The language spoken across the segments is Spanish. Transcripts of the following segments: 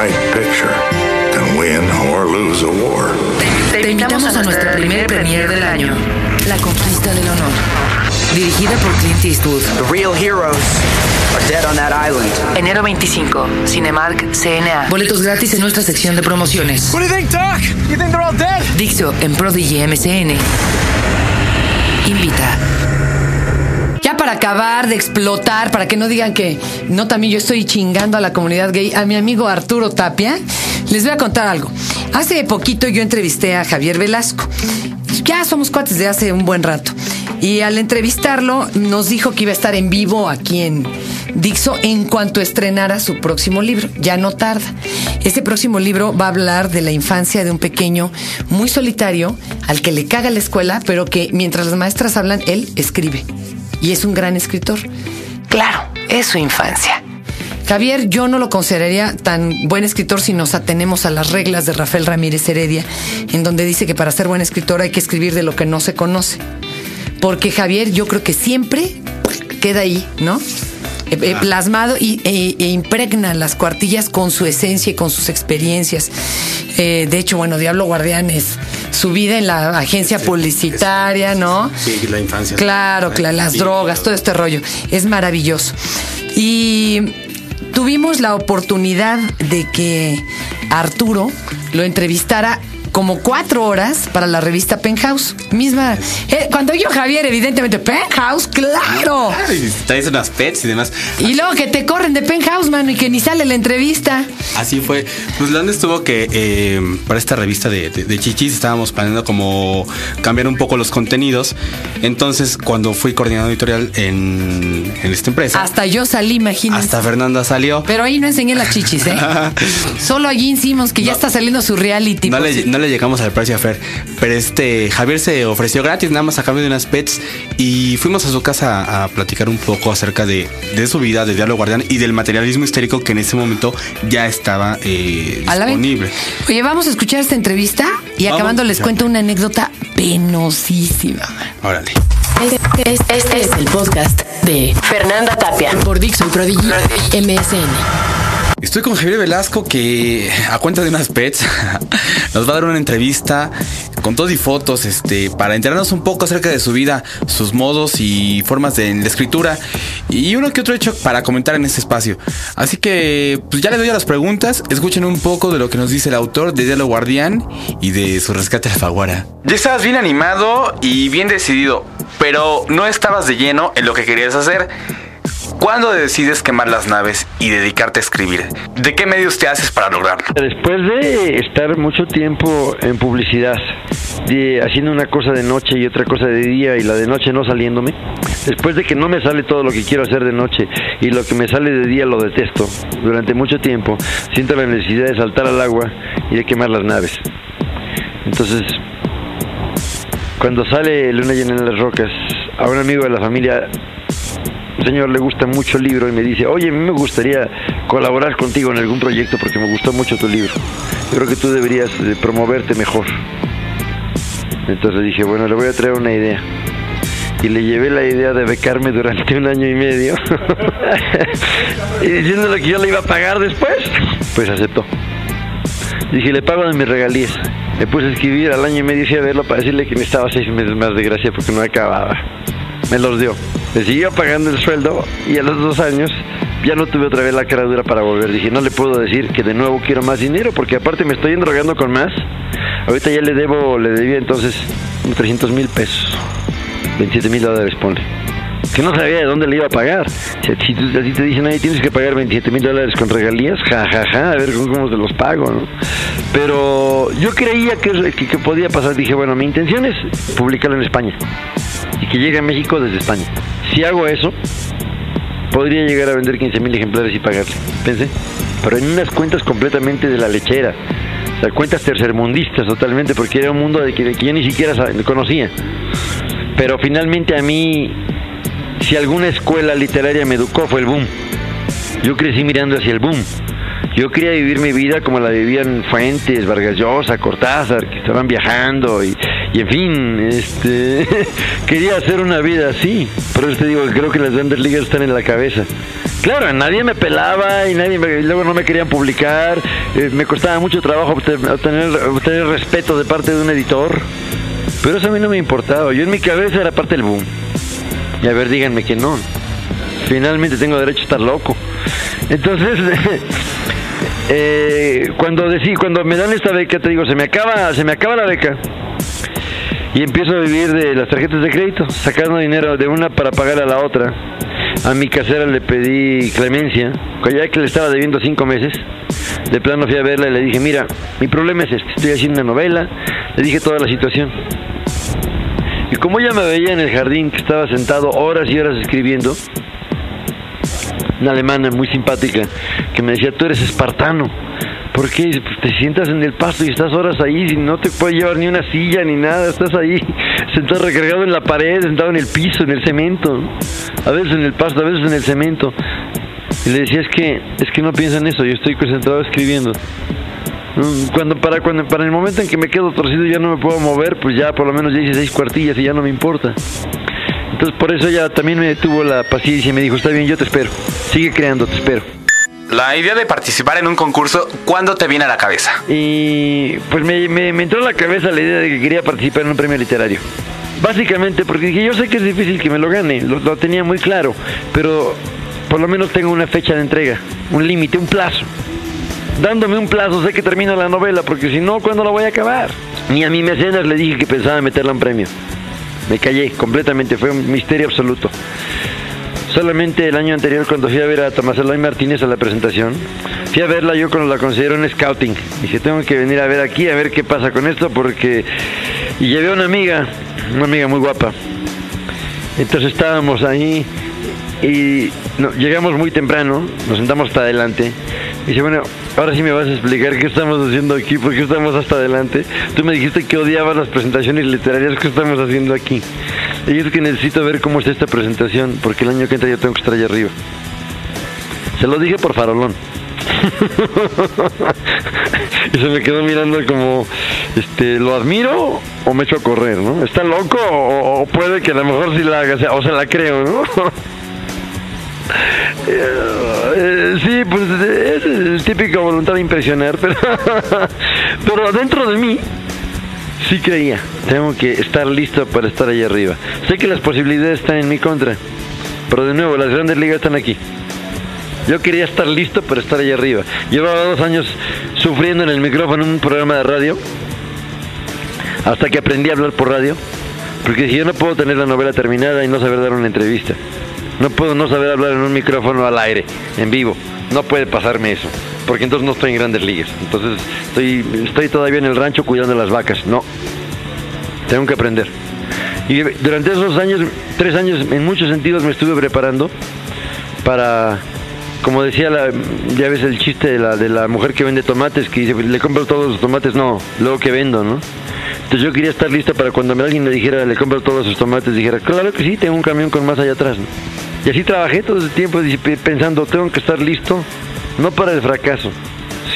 right picture can win or lose a war. Te invitamos a nuestra primer premier del año, La Conquista del Honor, dirigida por Clint Eastwood. The real heroes are dead on that island. Enero 25, Cinemark CNA. Boletos gratis en nuestra sección de promociones. What do you think, Doc? You think they're all dead? Dixo en Prodigy MCN. Invita. Para acabar de explotar, para que no digan que no también yo estoy chingando a la comunidad gay, a mi amigo Arturo Tapia, les voy a contar algo. Hace poquito yo entrevisté a Javier Velasco. Ya somos cuates de hace un buen rato. Y al entrevistarlo nos dijo que iba a estar en vivo aquí en Dixo en cuanto estrenara su próximo libro. Ya no tarda. Este próximo libro va a hablar de la infancia de un pequeño muy solitario al que le caga la escuela, pero que mientras las maestras hablan, él escribe. Y es un gran escritor. Claro, es su infancia. Javier, yo no lo consideraría tan buen escritor si nos atenemos a las reglas de Rafael Ramírez Heredia, en donde dice que para ser buen escritor hay que escribir de lo que no se conoce. Porque Javier, yo creo que siempre queda ahí, ¿no? Eh, eh, plasmado y, e, e impregna las cuartillas con su esencia y con sus experiencias. Eh, de hecho, bueno, Diablo Guardián es su vida en la agencia publicitaria, ¿no? Sí, la infancia. Claro, las drogas, todo este rollo. Es maravilloso. Y tuvimos la oportunidad de que Arturo lo entrevistara como cuatro horas para la revista Penthouse. Misma. eh, cuando yo, Javier, evidentemente, Penthouse, claro. Y Traes unas pets y demás. Y luego que te corren de Penthouse, mano, y que ni sale la entrevista. Así fue. Pues León estuvo que eh, para esta revista de, de- de Chichis estábamos planeando como cambiar un poco los contenidos. Entonces, cuando fui coordinador editorial en, en esta empresa, Hasta yo salí, imagínate. hasta Fernanda salió. Pero ahí no enseñé las chichis, ¿eh? Solo allí hicimos que ya está saliendo su reality. No le, no le llegamos al precio a Fer, pero este Javier se ofreció gratis, nada más a cambio de unas pets, y fuimos a su casa a platicar un poco acerca de, de su vida, de Diablo Guardián y del materialismo histérico que en ese momento ya estaba eh, disponible. Oye, vamos a escuchar esta entrevista y Vamos acabando les cuento una anécdota penosísima. Órale. Este, es- este es el podcast de Fernanda Tapia por Dixon Prodigy MSN. Estoy con Javier Velasco que a cuenta de unas pets nos va a dar una entrevista con todo y fotos este, para enterarnos un poco acerca de su vida, sus modos y formas de, de escritura y uno que otro hecho para comentar en este espacio. Así que pues ya le doy a las preguntas, escuchen un poco de lo que nos dice el autor de Diálogo Guardián y de su rescate a la Faguara. Ya estabas bien animado y bien decidido, pero no estabas de lleno en lo que querías hacer. ¿Cuándo decides quemar las naves y dedicarte a escribir? ¿De qué medios te haces para lograrlo? Después de estar mucho tiempo en publicidad, de haciendo una cosa de noche y otra cosa de día y la de noche no saliéndome, después de que no me sale todo lo que quiero hacer de noche y lo que me sale de día lo detesto, durante mucho tiempo siento la necesidad de saltar al agua y de quemar las naves. Entonces, cuando sale Luna llena en las rocas, a un amigo de la familia señor le gusta mucho el libro y me dice, oye, a mí me gustaría colaborar contigo en algún proyecto porque me gustó mucho tu libro. Yo creo que tú deberías de promoverte mejor. Entonces dije, bueno, le voy a traer una idea. Y le llevé la idea de becarme durante un año y medio. y diciéndole que yo le iba a pagar después, pues aceptó. Dije, le pago de mis regalías. Me puse a escribir al año y medio y a verlo para decirle que necesitaba seis meses más de gracia porque no acababa. Me los dio. Me siguió pagando el sueldo y a los dos años ya no tuve otra vez la cara dura para volver. Dije, no le puedo decir que de nuevo quiero más dinero porque aparte me estoy endrogando con más. Ahorita ya le debo, le debía entonces 300 mil pesos. 27 mil dólares, ponle. Que no sabía de dónde le iba a pagar. Si, si así te dicen, ahí tienes que pagar 27 mil dólares con regalías, ja, ja, ja, a ver cómo, se los pago, ¿no? Pero yo creía que, que podía pasar. Dije, bueno, mi intención es publicarlo en España y que llegue a México desde España. Si hago eso, podría llegar a vender 15 mil ejemplares y pagarle. Pensé. Pero en unas cuentas completamente de la lechera. O sea, cuentas tercermundistas totalmente, porque era un mundo de que, que yo ni siquiera conocía. Pero finalmente a mí, si alguna escuela literaria me educó, fue el boom. Yo crecí mirando hacia el boom. Yo quería vivir mi vida como la vivían Fuentes, Vargas Llosa, Cortázar, que estaban viajando y, y en fin, este, quería hacer una vida así. Por eso te digo que creo que las grandes están en la cabeza. Claro, nadie me pelaba y nadie me- y luego no me querían publicar. eh, me costaba mucho trabajo obte- obtener, obtener respeto de parte de un editor. Pero eso a mí no me importaba. Yo en mi cabeza era parte del boom. Y a ver, díganme que no. Finalmente tengo derecho a estar loco. Entonces, eh, cuando decí, cuando me dan esta beca, te digo, se me acaba, se me acaba la beca. Y empiezo a vivir de las tarjetas de crédito, sacando dinero de una para pagar a la otra. A mi casera le pedí clemencia, ya que le estaba debiendo cinco meses. De plano fui a verla y le dije, mira, mi problema es este, estoy haciendo una novela. Le dije toda la situación. Y como ella me veía en el jardín, que estaba sentado horas y horas escribiendo, una alemana muy simpática, que me decía, tú eres espartano. ¿Por qué? Dice, "Pues te sientas en el pasto y estás horas ahí y no te puedes llevar ni una silla ni nada, estás ahí sentado recargado en la pared, sentado en el piso, en el cemento, a veces en el pasto, a veces en el cemento. Y le decía, es que, es que no piensa en eso, yo estoy concentrado escribiendo. Cuando para, cuando para el momento en que me quedo torcido y ya no me puedo mover, pues ya por lo menos ya hice seis cuartillas y ya no me importa. Entonces por eso ella también me tuvo la paciencia y me dijo, está bien, yo te espero, sigue creando, te espero. La idea de participar en un concurso, ¿cuándo te viene a la cabeza? Y pues me, entró a la cabeza la idea de que quería participar en un premio literario. Básicamente porque dije, yo sé que es difícil que me lo gane, lo, lo tenía muy claro, pero por lo menos tengo una fecha de entrega, un límite, un plazo. Dándome un plazo sé que termino la novela, porque si no, ¿cuándo la voy a acabar? Ni a mi mecenas le dije que pensaba meterla en premio. Me callé completamente, fue un misterio absoluto. Solamente el año anterior, cuando fui a ver a Tomás Eloy Martínez a la presentación, fui a verla yo cuando la considero un scouting. Dije, tengo que venir a ver aquí, a ver qué pasa con esto, porque... Y llevé a una amiga, una amiga muy guapa. Entonces estábamos ahí y no, llegamos muy temprano, nos sentamos hasta adelante. Y dice, bueno, ahora sí me vas a explicar qué estamos haciendo aquí, por qué estamos hasta adelante. Tú me dijiste que odiabas las presentaciones literarias que estamos haciendo aquí. Y es que necesito ver cómo está esta presentación, porque el año que entra yo tengo que estar allá arriba. Se lo dije por farolón. y se me quedó mirando como, este, ¿lo admiro o me echo a correr, no? ¿Está loco o, puede que a lo mejor sí la haga, o se la creo, no? Eh, sí, pues es el típico voluntad de impresionar, pero, pero dentro de mí sí creía. Tengo que estar listo para estar allá arriba. Sé que las posibilidades están en mi contra, pero de nuevo, las grandes ligas están aquí. Yo quería estar listo para estar allá arriba. Llevaba dos años sufriendo en el micrófono en un programa de radio, hasta que aprendí a hablar por radio, porque dije, yo no puedo tener la novela terminada y no saber dar una entrevista. No puedo no saber hablar en un micrófono al aire, en vivo. No puede pasarme eso, porque entonces no estoy en grandes ligas. Entonces estoy, estoy todavía en el rancho cuidando las vacas. No, tengo que aprender. Y durante esos años, tres años, en muchos sentidos me estuve preparando para, como decía, la, ya ves el chiste de la, de la mujer que vende tomates, que dice, le compro todos los tomates, no, luego que vendo, ¿no? Entonces yo quería estar listo para cuando alguien me dijera, le compro todos sus tomates, dijera, claro que sí, tengo un camión con más allá atrás, ¿no? Y así trabajé todo ese tiempo pensando, tengo que estar listo, no para el fracaso,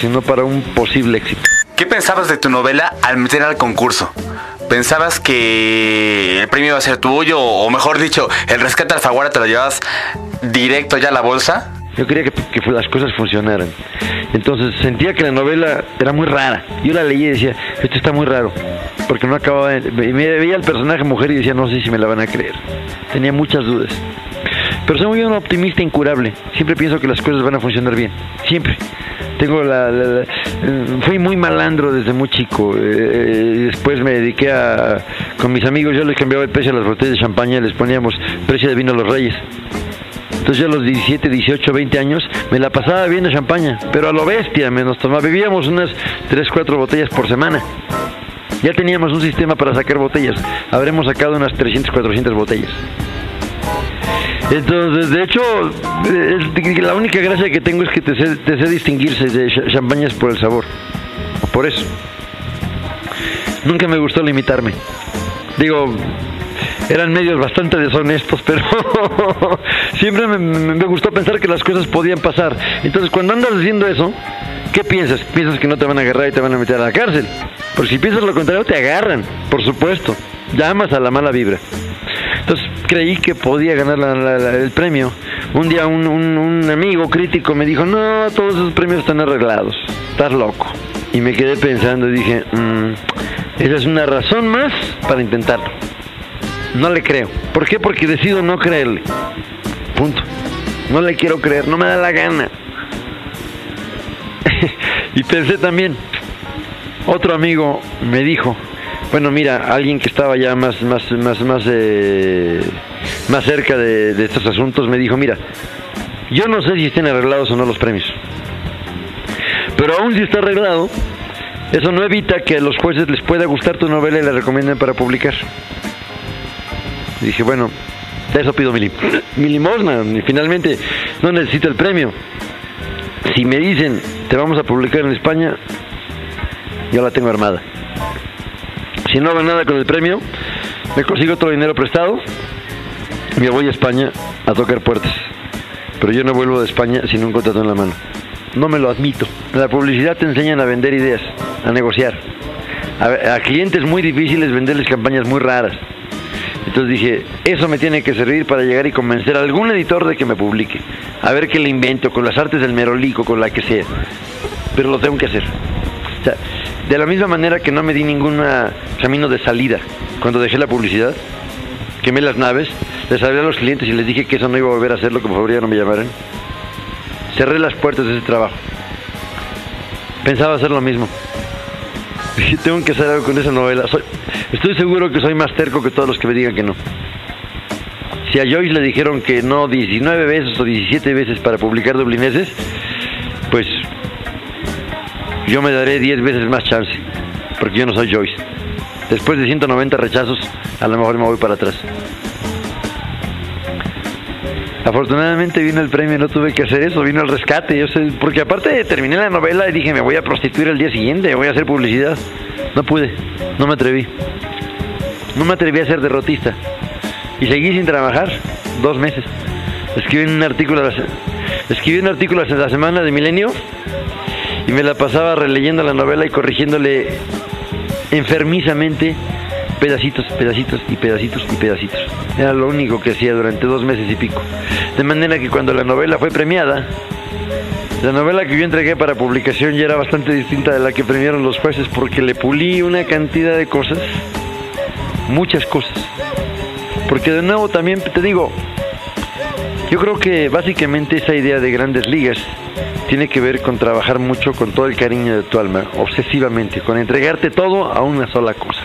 sino para un posible éxito. ¿Qué pensabas de tu novela al meter al concurso? ¿Pensabas que el premio iba a ser tuyo? O mejor dicho, el rescate Alfaguara te lo llevas directo ya a la bolsa? Yo quería que, que las cosas funcionaran. Entonces sentía que la novela era muy rara. Yo la leí y decía, esto está muy raro. Porque no acababa de... Me veía el personaje mujer y decía, no sé si me la van a creer. Tenía muchas dudas. Pero soy un optimista incurable. Siempre pienso que las cosas van a funcionar bien. Siempre. Tengo la, eh, fui muy malandro desde muy chico. Eh, después me dediqué a con mis amigos yo les cambiaba el precio a las botellas de champaña, les poníamos precio de vino a los reyes. Entonces yo a los 17, 18, 20 años me la pasaba bebiendo champaña, pero a lo bestia me nos tomaba. Bebíamos unas 3, 4 botellas por semana. Ya teníamos un sistema para sacar botellas. Habremos sacado unas 300, 400 botellas. Entonces, de hecho, la única gracia que tengo es que te sé, te sé distinguirse de ch- champañas por el sabor. Por eso. Nunca me gustó limitarme. Digo, eran medios bastante deshonestos, pero siempre me- me gustó pensar que las cosas podían pasar. Entonces, cuando andas haciendo eso, ¿qué piensas? Piensas que no te van a agarrar y te van a meter a la cárcel. Porque si piensas lo contrario, te agarran, por supuesto. Llamas a la mala vibra. Entonces creí que podía ganar el premio Un día un, un- un amigo crítico me dijo, no, todos esos premios están arreglados, estás loco. Y me quedé pensando y dije, "Mm, esa es una razón más para intentarlo. No le creo. ¿Por qué? Porque decido no creerle. Punto. No le quiero creer, no me da la gana. y pensé también, otro amigo me dijo, bueno, mira, alguien que estaba ya más, más, más, más, eh, más cerca de, estos asuntos me dijo, mira, yo no sé si estén arreglados o no los premios, pero aún si está arreglado, eso no evita que a los jueces les pueda gustar tu novela y la recomienden para publicar. Dije, bueno, de eso pido mi, lim- mi limosna. Y finalmente no necesito el premio. Si me dicen, te vamos a publicar en España, yo la tengo armada. Si no hago nada con el premio, me consigo otro dinero prestado y me voy a España a tocar puertas. Pero yo no vuelvo de España sin un contrato en la mano. No me lo admito. La publicidad te enseñan a vender ideas, a negociar. A, a clientes muy difíciles venderles campañas muy raras. Entonces dije, eso me tiene que servir para llegar y convencer a algún editor de que me publique. A ver qué le invento, con las artes del merolico, con la que sea. Pero lo tengo que hacer. O sea, de la misma manera que no me di ningún camino de salida cuando dejé la publicidad, quemé las naves, les hablé a los clientes y les dije que eso no iba a volver a hacerlo, que por favor ya no me llamaran. Cerré las puertas de ese trabajo. Pensaba hacer lo mismo. Tengo que hacer algo con esa novela. Estoy seguro que soy más terco que todos los que me digan que no. Si a Joyce le dijeron que no 19 veces o 17 veces para publicar dublineses, yo me daré 10 veces más chance, porque yo no soy Joyce. Después de 190 rechazos, a lo mejor me voy para atrás. Afortunadamente vino el premio no tuve que hacer eso, vino el rescate. Yo sé, porque aparte terminé la novela y dije, me voy a prostituir el día siguiente, voy a hacer publicidad. No pude, no me atreví. No me atreví a ser derrotista. Y seguí sin trabajar dos meses. Escribí un artículo, escribí un artículo la semana de Milenio y me la pasaba releyendo la novela y corrigiéndole enfermizamente pedacitos, pedacitos y pedacitos y pedacitos. Era lo único que hacía durante dos meses y pico. De manera que cuando la novela fue premiada, la novela que yo entregué para publicación ya era bastante distinta de la que premiaron los jueces porque le pulí una cantidad de cosas, muchas cosas. Porque de nuevo también te digo, yo creo que básicamente esa idea de grandes ligas tiene que ver con trabajar mucho con todo el cariño de tu alma, obsesivamente, con entregarte todo a una sola cosa.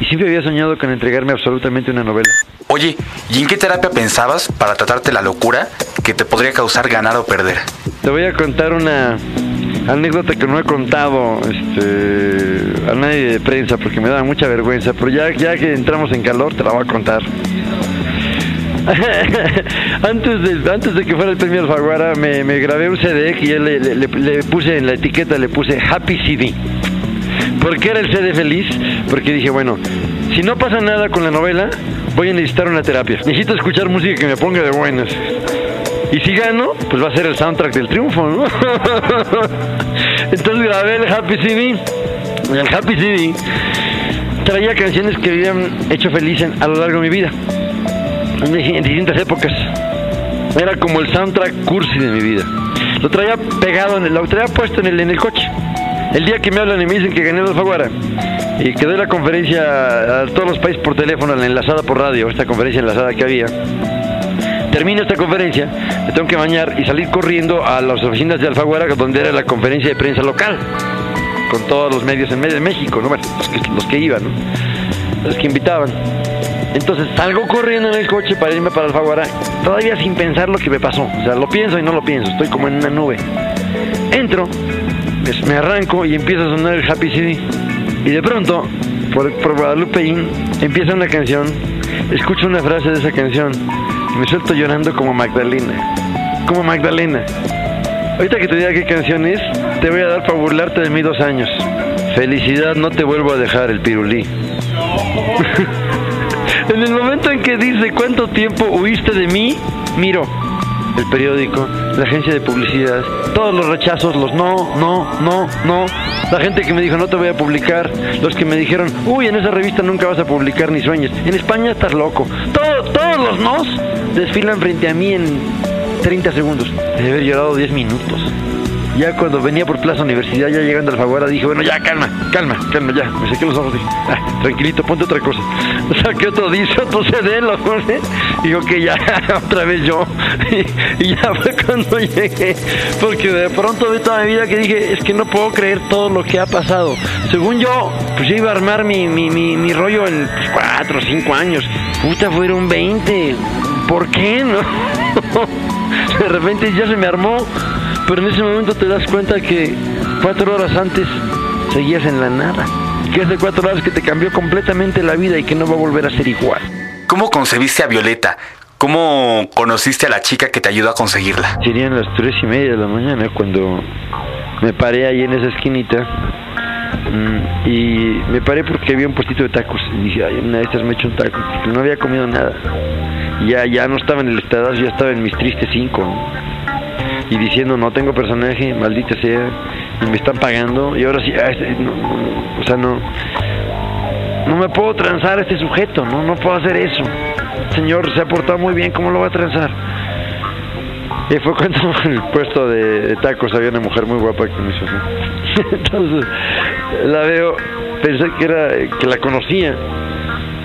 Y siempre había soñado con entregarme absolutamente una novela. Oye, ¿y en qué terapia pensabas para tratarte la locura que te podría causar ganar o perder? Te voy a contar una anécdota que no he contado este, a nadie de prensa porque me da mucha vergüenza, pero ya, ya que entramos en calor te la voy a contar. antes, de, antes de que fuera el premio Alfaguara me, grabé un CD que yo le- le puse en la etiqueta, le puse Happy CD. ¿Por qué era el CD feliz? Porque dije, bueno, si no pasa nada con la novela, voy a necesitar una terapia. Necesito escuchar música que me ponga de buenas. Y si gano, pues va a ser el soundtrack del triunfo, ¿no? Entonces grabé el Happy CD. El Happy CD traía canciones que me habían hecho feliz en- a lo largo de mi vida. En, di- en distintas épocas. Era como el soundtrack cursi de mi vida. Lo traía pegado, en el, lo traía puesto en el, en el coche. El día que me hablan y me dicen que gané el Alfaguara y que doy la conferencia a todos los países por teléfono, la enlazada por radio, esta conferencia enlazada que había, termino esta conferencia, me tengo que bañar y salir corriendo a las oficinas de Alfaguara, donde era la conferencia de prensa local, con todos los medios en medio de México, ¿no? Los, que, iban, los que invitaban. Entonces salgo corriendo en el coche para irme para Alfaguara, todavía sin pensar lo que me pasó. O sea, lo pienso y no lo pienso, estoy como en una nube. Entro, pues, me arranco y empieza a sonar el Happy CD. Y de pronto, por, por Guadalupeín, empieza una canción, escucho una frase de esa canción y me suelto llorando como Magdalena. Como Magdalena. Ahorita que te diga qué canción es, te voy a dar para burlarte de mí dos años. Felicidad, no te vuelvo a dejar el pirulí. en el momento en que dice cuánto tiempo huiste de mí, miro el periódico, la agencia de publicidad, todos los rechazos, los no, no, no, no, la gente que me dijo no te voy a publicar, los que me dijeron, uy, en esa revista nunca vas a publicar ni sueñes, en España estás loco, Todo- todos los nos desfilan frente a mí en 30 segundos. Debe haber llorado 10 minutos. Ya cuando venía por Plaza Universidad, ya llegando al Faguara, dije, bueno, ya, calma, calma, calma, ya. Me saqué los ojos, dije, ah, tranquilito, ponte otra cosa. Saqué otro disco, otro CD, lo puse. Digo que ya, otra vez yo. Y, y ya fue cuando llegué. Porque de pronto vi toda mi vida que dije, es que no puedo creer todo lo que ha pasado. Según yo, pues yo iba a armar mi, mi, mi, mi rollo en 4 o 5 años. Puta, fueron 20. ¿Por qué no? De repente ya se me armó. Pero en ese momento te das cuenta que cuatro horas antes seguías en la nada. Que de cuatro horas que te cambió completamente la vida y que no va a volver a ser igual. ¿Cómo concebiste a Violeta? ¿Cómo conociste a la chica que te ayudó a conseguirla? Serían las tres y media de la mañana cuando me paré ahí en esa esquinita. mm, Y me paré porque había un puestito de tacos. Y dije, ay, una de estas me echo un taco. No había comido nada. Ya, ya no estaba en el estado, ya estaba en mis tristes cinco. Y diciendo no tengo personaje, maldita sea, y me están pagando y ahora sí, ah, este, no, no, o sea, no, no me puedo transar a este sujeto, no, no puedo hacer eso. Señor se ha portado muy bien, ¿cómo lo va a transar? Y fue cuando el puesto de, de tacos había una mujer muy guapa que me hizo así. Entonces la veo, pensé que era que la conocía,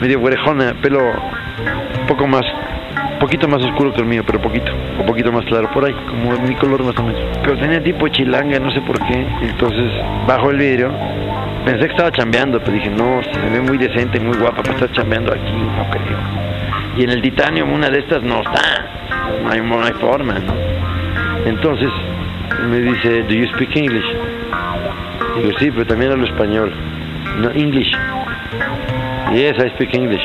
medio orejona, pelo un poco más poquito más oscuro que el mío, pero poquito, un poquito más claro, por ahí, como mi color más o menos. Pero tenía tipo chilanga, no sé por qué. Entonces bajo el vidrio, pensé que estaba chambeando, pero dije, no, se ve muy decente, muy guapa para estar chambeando aquí, no creo. Y en el Titanium una de estas no está, no hay, no forma. Entonces me dice, ¿do you speak English? Digo, sí, pero también hablo español. No, English. Yes, I speak English.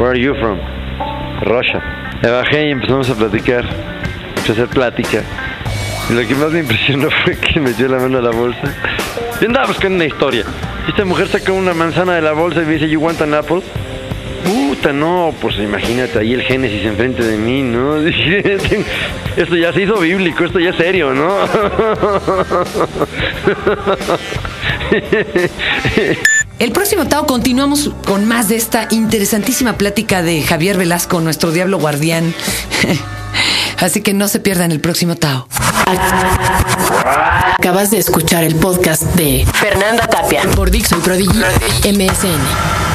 Where are you from? Russia. Me bajé y empezamos a platicar. A hacer plática. Y lo que más me impresionó fue que metió la mano a la bolsa. Yo andaba buscando una historia. Esta mujer sacó una manzana de la bolsa y me dice, ¿You want an apple? Puta, no, pues imagínate ahí el Génesis enfrente de mí, ¿no? Esto ya se hizo bíblico, esto ya es serio, ¿no? El próximo Tao continuamos con más de esta interesantísima plática de Javier Velasco, nuestro diablo guardián. Así que no se pierdan el próximo Tao. Acabas de escuchar el podcast de Fernanda Tapia por Dixon Prodigy MSN.